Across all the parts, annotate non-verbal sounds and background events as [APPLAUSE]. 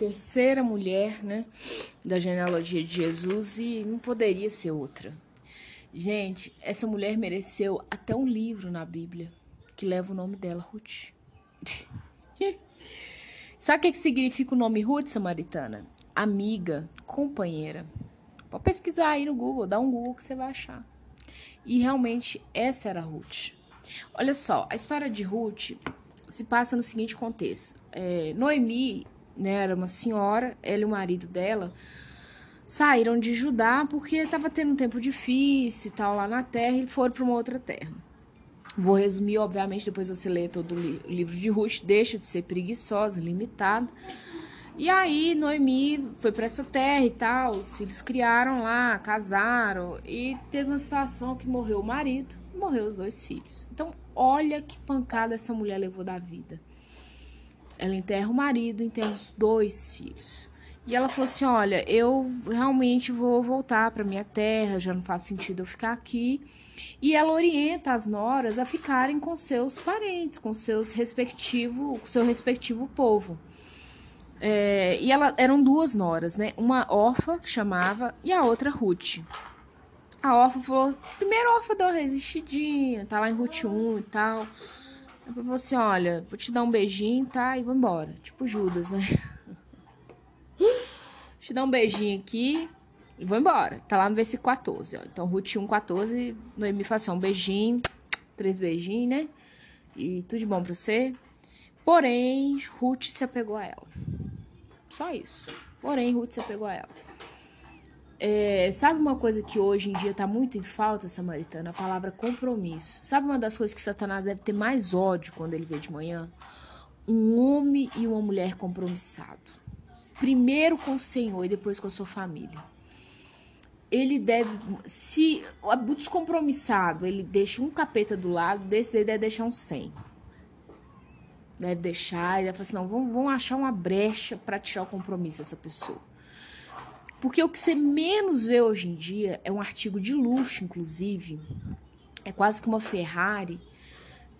terceira mulher, né, da genealogia de Jesus e não poderia ser outra. Gente, essa mulher mereceu até um livro na Bíblia que leva o nome dela, Ruth. [LAUGHS] Sabe o que, significa o nome Ruth samaritana? Amiga, companheira. Pode pesquisar aí no Google, dá um Google que você vai achar. E realmente essa era Ruth. Olha só, a história de Ruth se passa no seguinte contexto. É, Noemi né, era uma senhora, ela e o marido dela saíram de Judá porque estava tendo um tempo difícil e tal lá na terra e foram para uma outra terra. Vou resumir, obviamente, depois você lê todo o livro de Ruth, deixa de ser preguiçosa, limitada. E aí Noemi foi para essa terra e tal, os filhos criaram lá, casaram e teve uma situação que morreu o marido, morreu os dois filhos. Então, olha que pancada essa mulher levou da vida. Ela enterra o marido, enterra os dois filhos. E ela falou assim: Olha, eu realmente vou voltar para minha terra, já não faz sentido eu ficar aqui. E ela orienta as noras a ficarem com seus parentes, com seus respectivo, com seu respectivo povo. É, e ela eram duas noras, né? Uma órfã que chamava e a outra Ruth. A órfã falou: primeiro órfã deu uma resistidinha, tá lá em Ruth 1 e tal. Ela falou assim: olha, vou te dar um beijinho, tá? E vou embora. Tipo Judas, né? [LAUGHS] te dar um beijinho aqui e vou embora. Tá lá no versículo 14, ó. Então, Ruth 1, 14, Noemi fala assim, um beijinho, três beijinhos, né? E tudo de bom pra você. Porém, Ruth se apegou a ela. Só isso. Porém, Ruth se apegou a ela. É, sabe uma coisa que hoje em dia está muito em falta, Samaritana? A palavra compromisso. Sabe uma das coisas que Satanás deve ter mais ódio quando ele vê de manhã? Um homem e uma mulher compromissado. Primeiro com o Senhor e depois com a sua família. Ele deve. Se o descompromissado ele deixa um capeta do lado, desse ele deve deixar um 100. Deve deixar, e deve falar assim: não, vamos, vamos achar uma brecha para tirar o compromisso dessa pessoa. Porque o que você menos vê hoje em dia é um artigo de luxo, inclusive. É quase que uma Ferrari.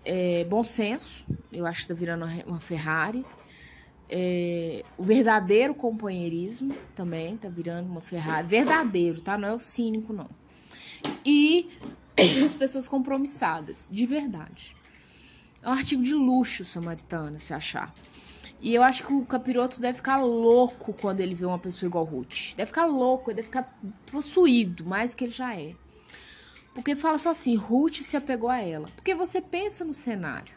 É, bom senso, eu acho que está virando uma Ferrari. É, o verdadeiro companheirismo também está virando uma Ferrari. Verdadeiro, tá? Não é o cínico, não. E as pessoas compromissadas, de verdade. É um artigo de luxo, samaritana, se achar. E eu acho que o capiroto deve ficar louco quando ele vê uma pessoa igual Ruth. Deve ficar louco, deve ficar possuído, mais que ele já é. Porque fala só assim, Ruth se apegou a ela. Porque você pensa no cenário.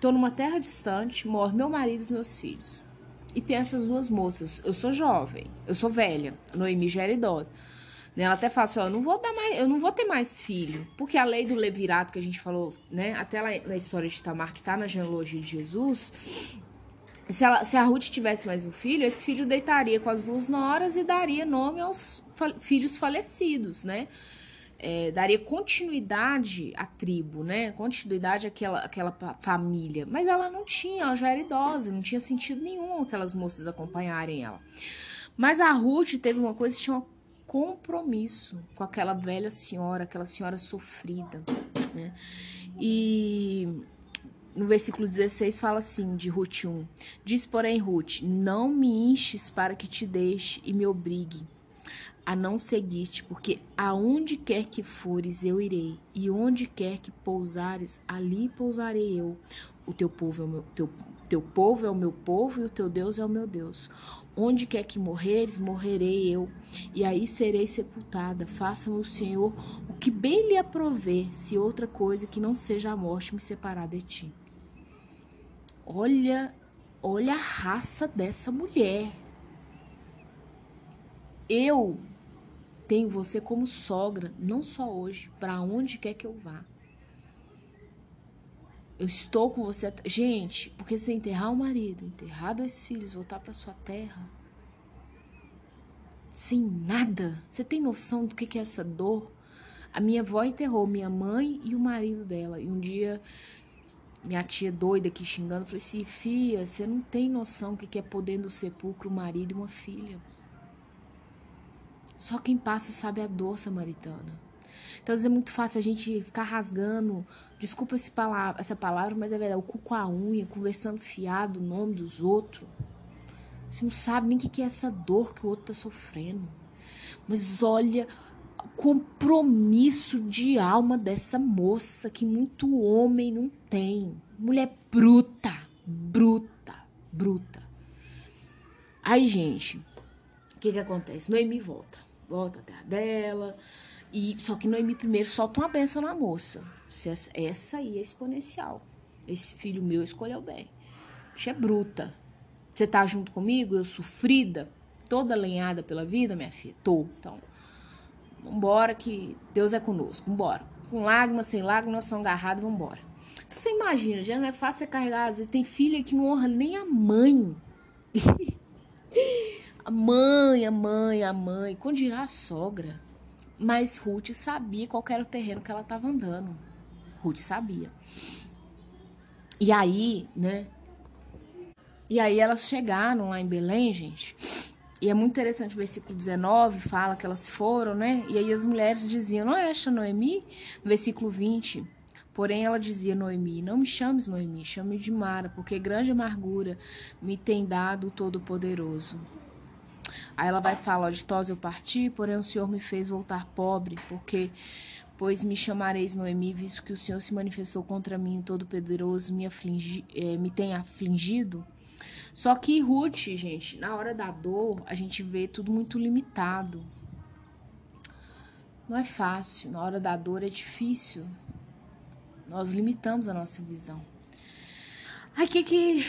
Tô numa terra distante, morre meu marido e os meus filhos. E tem essas duas moças. Eu sou jovem, eu sou velha. Noemi já era idosa. Ela até fala assim, ó, eu não vou dar mais, eu não vou ter mais filho, porque a lei do levirato que a gente falou, né, até lá na história de Tamar que tá na genealogia de Jesus, se, ela, se a Ruth tivesse mais um filho, esse filho deitaria com as duas noras e daria nome aos fa filhos falecidos, né? É, daria continuidade à tribo, né? Continuidade àquela, àquela família. Mas ela não tinha, ela já era idosa, não tinha sentido nenhum aquelas moças acompanharem ela. Mas a Ruth teve uma coisa que um compromisso com aquela velha senhora, aquela senhora sofrida, né? E no versículo 16 fala assim, de Ruth 1. Diz, porém, Ruth: Não me enches para que te deixe e me obrigue a não seguir-te, porque aonde quer que fores eu irei, e onde quer que pousares, ali pousarei eu. O teu povo é o meu, teu, teu povo é o meu povo e o teu Deus é o meu Deus. Onde quer que morreres, morrerei eu, e aí serei sepultada. Faça-me o Senhor o que bem lhe aprover, se outra coisa que não seja a morte me separar de ti. Olha, olha a raça dessa mulher. Eu tenho você como sogra, não só hoje, para onde quer que eu vá. Eu estou com você. Gente, porque você enterrar o marido, enterrar dois filhos, voltar para sua terra, sem nada. Você tem noção do que é essa dor? A minha avó enterrou minha mãe e o marido dela. E um dia minha tia doida aqui xingando, falei assim, filha, você não tem noção o que é poder no sepulcro, um marido e uma filha. Só quem passa sabe a dor samaritana. Então, às vezes é muito fácil a gente ficar rasgando, desculpa esse palavra, essa palavra, mas é verdade, o cu com a unha, conversando fiado, o nome dos outros. Você não sabe nem o que é essa dor que o outro tá sofrendo. Mas olha compromisso de alma dessa moça que muito homem não tem. Mulher bruta, bruta, bruta. Aí, gente, o que que acontece? Noemi volta. Volta até a dela. E, só que Noemi primeiro solta uma benção na moça. Essa, essa aí é exponencial. Esse filho meu escolheu bem. Bicha é bruta. Você tá junto comigo? Eu sofrida, toda lenhada pela vida, minha filha? Tô. Então, vambora que Deus é conosco. Vambora. Com lágrimas, sem lágrimas, nós somos agarrados, vambora. Então, você imagina, já não é fácil carregar. Às vezes tem filha que não honra nem a mãe. [LAUGHS] a mãe, a mãe, a mãe. Quando dirá a sogra. Mas Ruth sabia qual era o terreno que ela estava andando. Ruth sabia. E aí, né? E aí elas chegaram lá em Belém, gente. E é muito interessante o versículo 19, fala que elas foram, né? E aí as mulheres diziam, não é esta Noemi? No versículo 20, porém ela dizia, Noemi, não me chames Noemi, chame de Mara, porque grande amargura me tem dado o Todo-Poderoso. Aí ela vai falar, de eu parti, porém o Senhor me fez voltar pobre, porque pois me chamareis Noemi, visto que o Senhor se manifestou contra mim, o Todo-Poderoso me, eh, me tem afligido. Só que Ruth, gente, na hora da dor, a gente vê tudo muito limitado. Não é fácil, na hora da dor é difícil. Nós limitamos a nossa visão. Aí o que que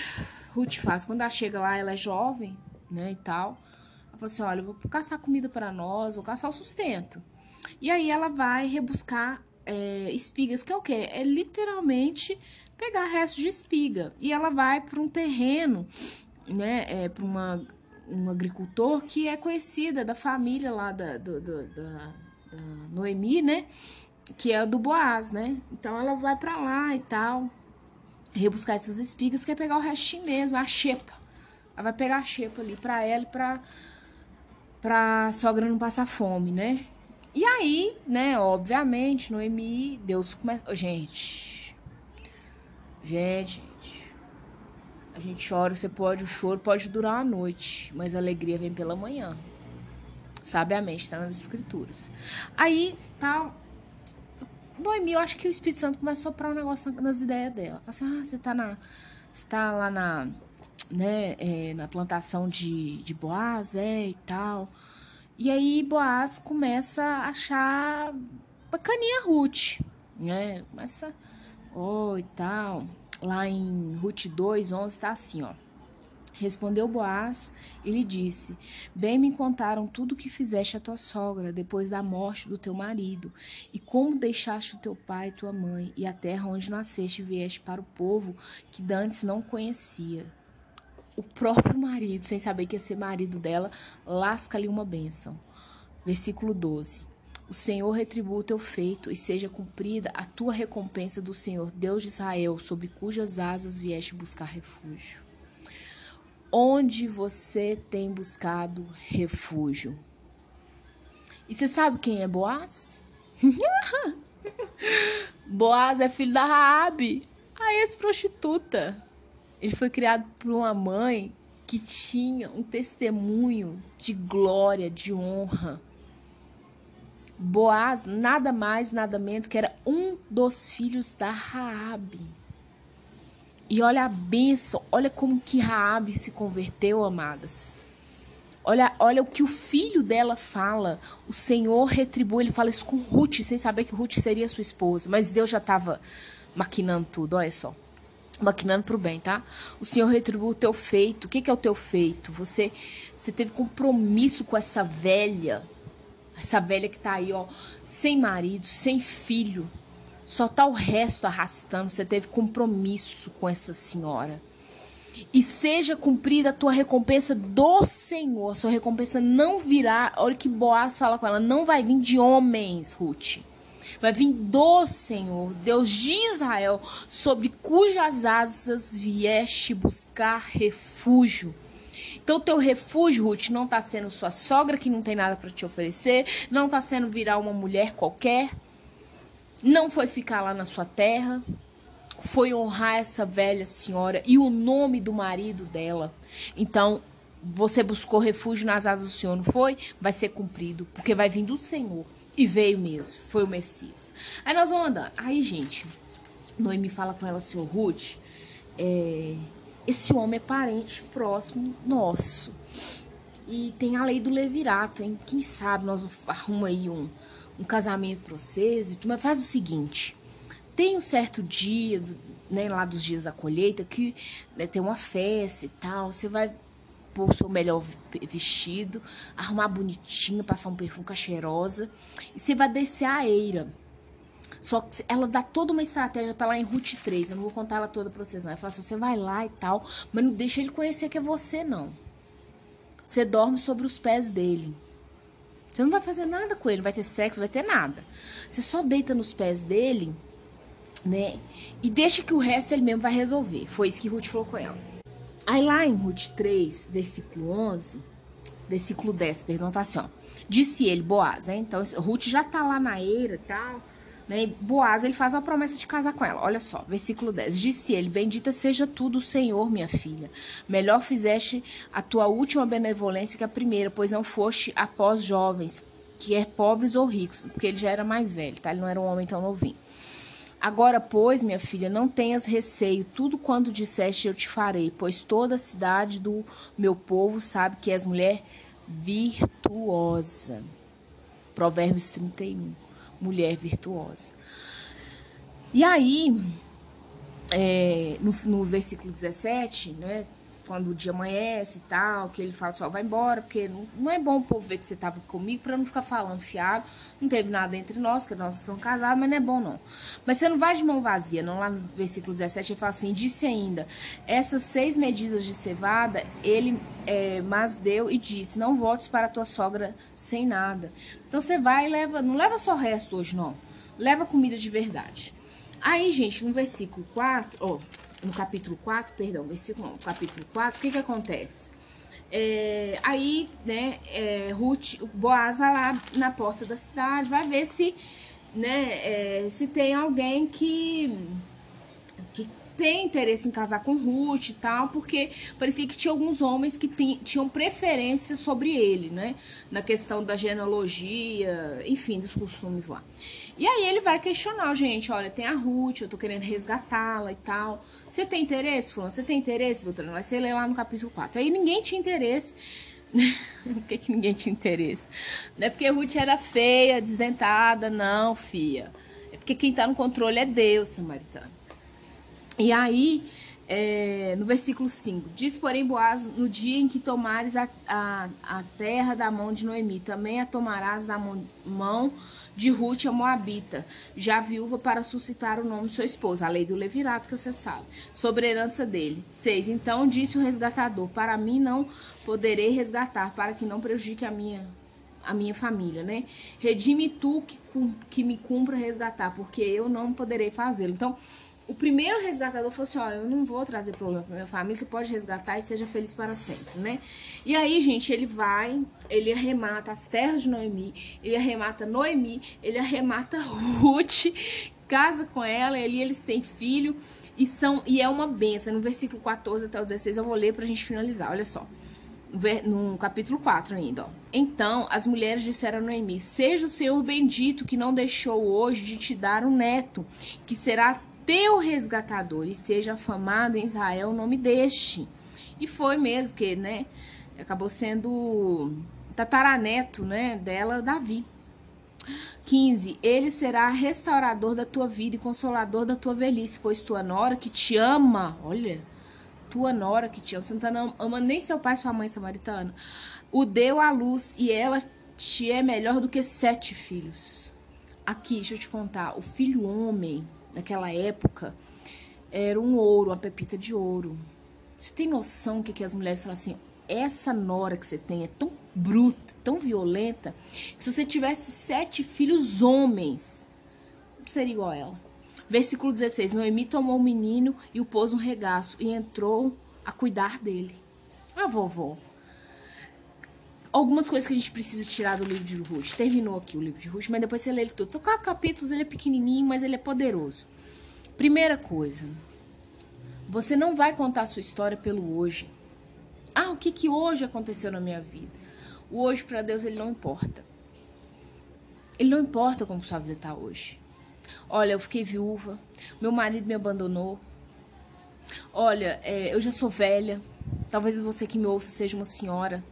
Ruth faz? Quando ela chega lá, ela é jovem, né, e tal. Ela fala assim, olha, vou caçar comida para nós, vou caçar o sustento. E aí ela vai rebuscar é, espigas, que é o quê? É literalmente pegar resto de espiga. E ela vai para um terreno, né, é, para uma um agricultor que é conhecida da família lá da, do, do, da, da Noemi, né? Que é do Boaz, né? Então ela vai para lá e tal, rebuscar essas espigas, quer pegar o restinho mesmo, a xepa. Ela vai pegar a xepa ali para ela e pra, pra sogra não passar fome, né? E aí, né, obviamente, Noemi, Deus começa. Gente, Gente, gente, a gente chora, você pode, o choro pode durar uma noite, mas a alegria vem pela manhã. Sabiamente, está nas escrituras. Aí. Tá, Noemi, eu acho que o Espírito Santo começa a soprar um negócio nas ideias dela. Assim, ah, você tá na. Você tá lá na. Né, é, na plantação de, de Boaz, é, e tal. E aí Boaz começa a achar bacaninha Ruth, né? Começa oh, e tal. Lá em Ruth 2, 11 está assim, ó. Respondeu Boaz e lhe disse: Bem me contaram tudo o que fizeste a tua sogra depois da morte do teu marido, e como deixaste o teu pai e tua mãe, e a terra onde nasceste e vieste para o povo que dantes não conhecia. O próprio marido, sem saber que ia ser marido dela, lasca-lhe uma bênção. Versículo 12. O Senhor retribua o teu feito e seja cumprida a tua recompensa do Senhor, Deus de Israel, sob cujas asas vieste buscar refúgio. Onde você tem buscado refúgio? E você sabe quem é Boaz? [LAUGHS] Boaz é filho da Raabe, a ex-prostituta. Ele foi criado por uma mãe que tinha um testemunho de glória, de honra Boaz nada mais, nada menos que era um dos filhos da Raabe. E olha a bênção, olha como que Raabe se converteu, amadas. Olha, olha o que o filho dela fala. O Senhor retribui, ele fala isso com Ruth, sem saber que Ruth seria sua esposa. Mas Deus já estava maquinando tudo, olha só. Maquinando para o bem, tá? O Senhor retribui o teu feito. O que, que é o teu feito? Você, você teve compromisso com essa velha essa velha que tá aí, ó, sem marido, sem filho. Só tá o resto arrastando. Você teve compromisso com essa senhora. E seja cumprida a tua recompensa do Senhor. A sua recompensa não virá. Olha que Boaz fala com ela. Não vai vir de homens, Ruth. Vai vir do Senhor, Deus de Israel, sobre cujas asas vieste buscar refúgio. Então, teu refúgio, Ruth, não está sendo sua sogra que não tem nada para te oferecer, não está sendo virar uma mulher qualquer, não foi ficar lá na sua terra, foi honrar essa velha senhora e o nome do marido dela. Então, você buscou refúgio nas asas do Senhor, não foi? Vai ser cumprido, porque vai vir do Senhor. E veio mesmo, foi o Messias. Aí nós vamos andando. Aí, gente, Noemi fala com ela, senhor Ruth, é, esse homem é parente próximo nosso. E tem a lei do levirato, hein? Quem sabe nós arrumamos aí um, um casamento pra vocês. Mas faz o seguinte, tem um certo dia, né, lá dos dias da colheita, que né, tem uma festa e tal, você vai pôr o seu melhor vestido, arrumar bonitinho, passar um perfume cheirosa, e você vai descer a eira. Só que ela dá toda uma estratégia, tá lá em Ruth 3, eu não vou contar ela toda pra vocês não. Ela fala assim, você vai lá e tal, mas não deixa ele conhecer que é você, não. Você dorme sobre os pés dele. Você não vai fazer nada com ele, não vai ter sexo, vai ter nada. Você só deita nos pés dele, né? E deixa que o resto ele mesmo vai resolver. Foi isso que Ruth falou com ela. Aí lá em Ruth 3, versículo 11, versículo 10, perdão, tá assim, ó. Disse ele, Boaz, né? Então, Ruth já tá lá na eira e tal, né? Boaz, ele faz a promessa de casar com ela. Olha só, versículo 10. Disse ele, bendita seja tu do Senhor, minha filha. Melhor fizeste a tua última benevolência que a primeira, pois não foste após jovens, que é pobres ou ricos, porque ele já era mais velho, tá? Ele não era um homem tão novinho. Agora, pois, minha filha, não tenhas receio, tudo quando disseste eu te farei, pois toda a cidade do meu povo sabe que és mulher virtuosa. Provérbios 31, mulher virtuosa. E aí, é, no, no versículo 17, né, quando o dia amanhece e tal, que ele fala só, vai embora, porque não, não é bom o povo ver que você estava comigo para não ficar falando fiado. Não teve nada entre nós, que nós somos casados, mas não é bom não. Mas você não vai de mão vazia, não. Lá no versículo 17 ele fala assim: disse ainda, essas seis medidas de cevada ele é, mas deu e disse: não voltes para a tua sogra sem nada. Então você vai e leva, não leva só o resto hoje, não. Leva comida de verdade. Aí, gente, no versículo 4, ó. Oh, no capítulo 4, perdão, versículo 1, capítulo 4, o que que acontece? É, aí, né, é, Ruth, o Boaz vai lá na porta da cidade, vai ver se, né, é, se tem alguém que, que tem interesse em casar com Ruth e tal, porque parecia que tinha alguns homens que tinham preferência sobre ele, né, na questão da genealogia, enfim, dos costumes lá. E aí ele vai questionar, gente, olha, tem a Ruth, eu tô querendo resgatá-la e tal. Você tem interesse, fulano? Você tem interesse, Beltrano? Vai ser ler lá no capítulo 4. Aí ninguém tinha interesse. [LAUGHS] Por que, que ninguém tinha interesse? Não é porque Ruth era feia, desdentada, não, fia. É porque quem tá no controle é Deus, samaritano. E aí, é, no versículo 5, diz, porém, Boaz, no dia em que tomares a, a, a terra da mão de Noemi, também a tomarás da mão, mão de Ruth a Moabita, já viúva para suscitar o nome de sua esposa, a lei do levirato que você sabe, sobre a herança dele. 6. Então disse o resgatador, para mim não poderei resgatar, para que não prejudique a minha a minha família, né? Redime tu que, que me cumpra resgatar, porque eu não poderei fazê-lo. Então, o primeiro resgatador falou assim: Olha, eu não vou trazer problema para minha família, você pode resgatar e seja feliz para sempre, né? E aí, gente, ele vai, ele arremata as terras de Noemi, ele arremata Noemi, ele arremata [LAUGHS] Ruth, casa com ela, e ali eles têm filho e são e é uma benção. No versículo 14 até o 16 eu vou ler para a gente finalizar, olha só. No capítulo 4 ainda, ó. Então as mulheres disseram a Noemi: Seja o Senhor bendito que não deixou hoje de te dar um neto, que será teu resgatador e seja afamado em Israel o nome deste. E foi mesmo que, né, acabou sendo tataraneto, né, dela, Davi. 15. Ele será restaurador da tua vida e consolador da tua velhice, pois tua nora que te ama, olha, tua nora que te ama, não tá ama nem seu pai sua mãe samaritana, o deu à luz e ela te é melhor do que sete filhos. Aqui, deixa eu te contar, o filho homem naquela época, era um ouro, uma pepita de ouro. Você tem noção que, que as mulheres falam assim, essa nora que você tem é tão bruta, tão violenta, que se você tivesse sete filhos homens, não seria igual a ela. Versículo 16, Noemi tomou o menino e o pôs no regaço e entrou a cuidar dele. A vovó. Algumas coisas que a gente precisa tirar do livro de Ruth. Terminou aqui o livro de Ruth, mas depois você lê ele todo. São quatro capítulos, ele é pequenininho, mas ele é poderoso. Primeira coisa, você não vai contar a sua história pelo hoje. Ah, o que, que hoje aconteceu na minha vida? O hoje para Deus ele não importa. Ele não importa como sua vida está hoje. Olha, eu fiquei viúva, meu marido me abandonou. Olha, é, eu já sou velha. Talvez você que me ouça seja uma senhora,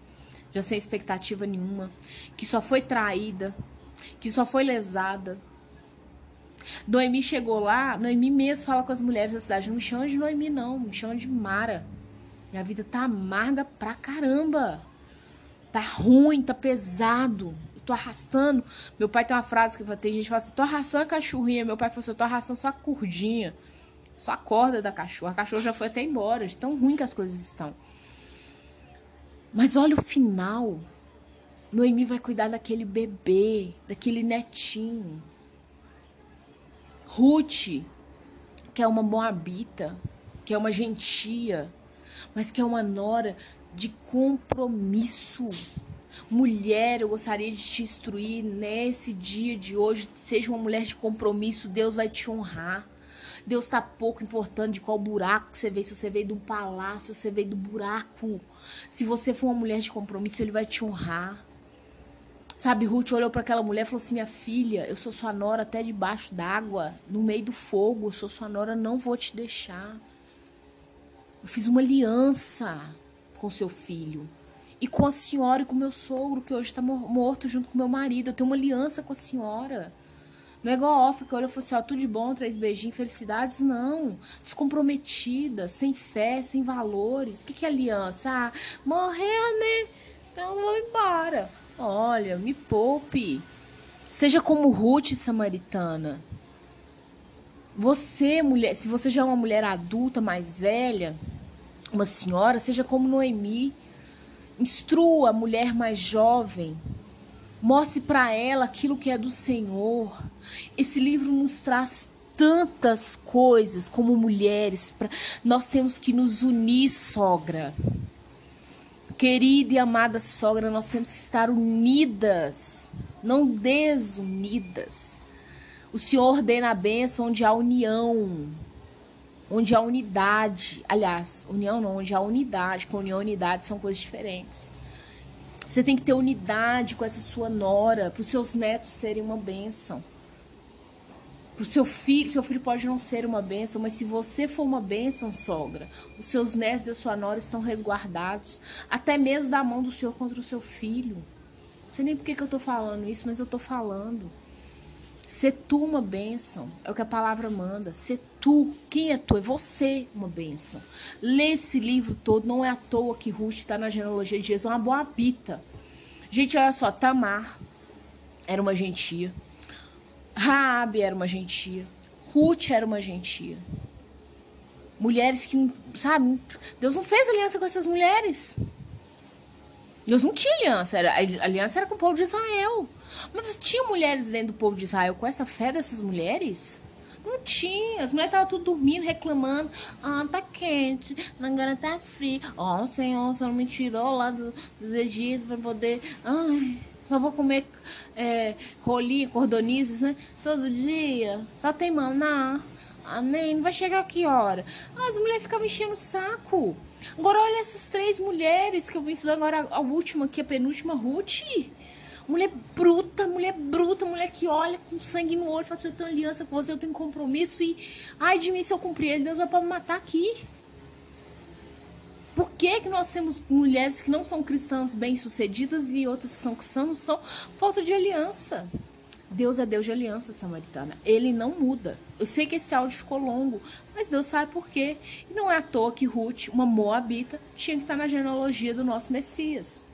já sem expectativa nenhuma, que só foi traída, que só foi lesada. Noemi chegou lá, Noemi mesmo fala com as mulheres da cidade, não me chama de Noemi não, me chama de Mara. Minha vida tá amarga pra caramba. Tá ruim, tá pesado. Eu tô arrastando. Meu pai tem uma frase que tem gente que fala assim: tô arrastando a cachorrinha. Meu pai falou assim: eu tô arrastando só a cordinha. Só a corda da cachorra. A cachorra já foi até embora, de tão ruim que as coisas estão. Mas olha o final. Noemi vai cuidar daquele bebê, daquele netinho. Ruth, que é uma moabita, que é uma gentia, mas que é uma nora de compromisso. Mulher, eu gostaria de te instruir nesse dia de hoje. Seja uma mulher de compromisso, Deus vai te honrar. Deus está pouco importante de qual buraco você veio. Se você veio do palácio, se você veio do buraco. Se você for uma mulher de compromisso, Ele vai te honrar. Sabe, Ruth olhou para aquela mulher e falou assim: Minha filha, eu sou sua nora até debaixo d'água, no meio do fogo. Eu sou sua nora, não vou te deixar. Eu fiz uma aliança com seu filho. E com a senhora e com meu sogro, que hoje está morto junto com meu marido. Eu tenho uma aliança com a senhora. Não é igual a Off, que olha e assim, ó, tudo de bom, três beijinhos, felicidades. Não. Descomprometida, sem fé, sem valores. O que, que é aliança? Ah, morreu, né? Então vou embora. Olha, me poupe. Seja como Ruth samaritana. Você, mulher, se você já é uma mulher adulta, mais velha, uma senhora, seja como Noemi. Instrua a mulher mais jovem. Mostre para ela aquilo que é do Senhor. Esse livro nos traz tantas coisas como mulheres. Pra... Nós temos que nos unir, sogra. Querida e amada sogra, nós temos que estar unidas, não desunidas. O Senhor ordena a bênção onde há união onde há unidade. Aliás, união não, onde há unidade. Com união e unidade são coisas diferentes. Você tem que ter unidade com essa sua nora, para os seus netos serem uma bênção. Para o seu filho, seu filho pode não ser uma bênção, mas se você for uma bênção, sogra, os seus netos e a sua nora estão resguardados, até mesmo da mão do Senhor contra o seu filho. Não sei nem por que, que eu estou falando isso, mas eu estou falando. Ser tu uma bênção. É o que a palavra manda. Ser tu. Quem é tu? É você uma bênção. Lê esse livro todo. Não é à toa que Ruth está na genealogia de Jesus. É uma boa pita. Gente, olha só. Tamar era uma gentia. Raabe era uma gentia. Ruth era uma gentia. Mulheres que, sabe, Deus não fez aliança com essas mulheres. Deus não tinha aliança. Era, a aliança era com o povo de Israel. Mas tinha mulheres dentro do povo de Israel com essa fé dessas mulheres? Não tinha. As mulheres estavam tudo dormindo, reclamando. Ah, tá quente. Agora tá frio. Ó, oh, o Senhor, o Senhor me tirou lá do, dos Egito para poder. Ai, só vou comer é, rolinho, cordonizes, né? Todo dia. Só tem maná. Nem, não vai chegar que hora? Ah, as mulheres ficavam enchendo o saco. Agora olha essas três mulheres que eu vim estudar agora, a última aqui, a penúltima, Ruth. Mulher bruta, mulher bruta, mulher que olha com sangue no olho, fala assim, eu tenho aliança com você, eu tenho compromisso e ai de mim se eu cumprir ele, Deus vai para me matar aqui. Por que, que nós temos mulheres que não são cristãs bem-sucedidas e outras que são cristãs são falta de aliança? Deus é Deus de aliança samaritana. Ele não muda. Eu sei que esse áudio ficou longo, mas Deus sabe por quê. E não é à toa que Ruth, uma moabita, tinha que estar na genealogia do nosso Messias.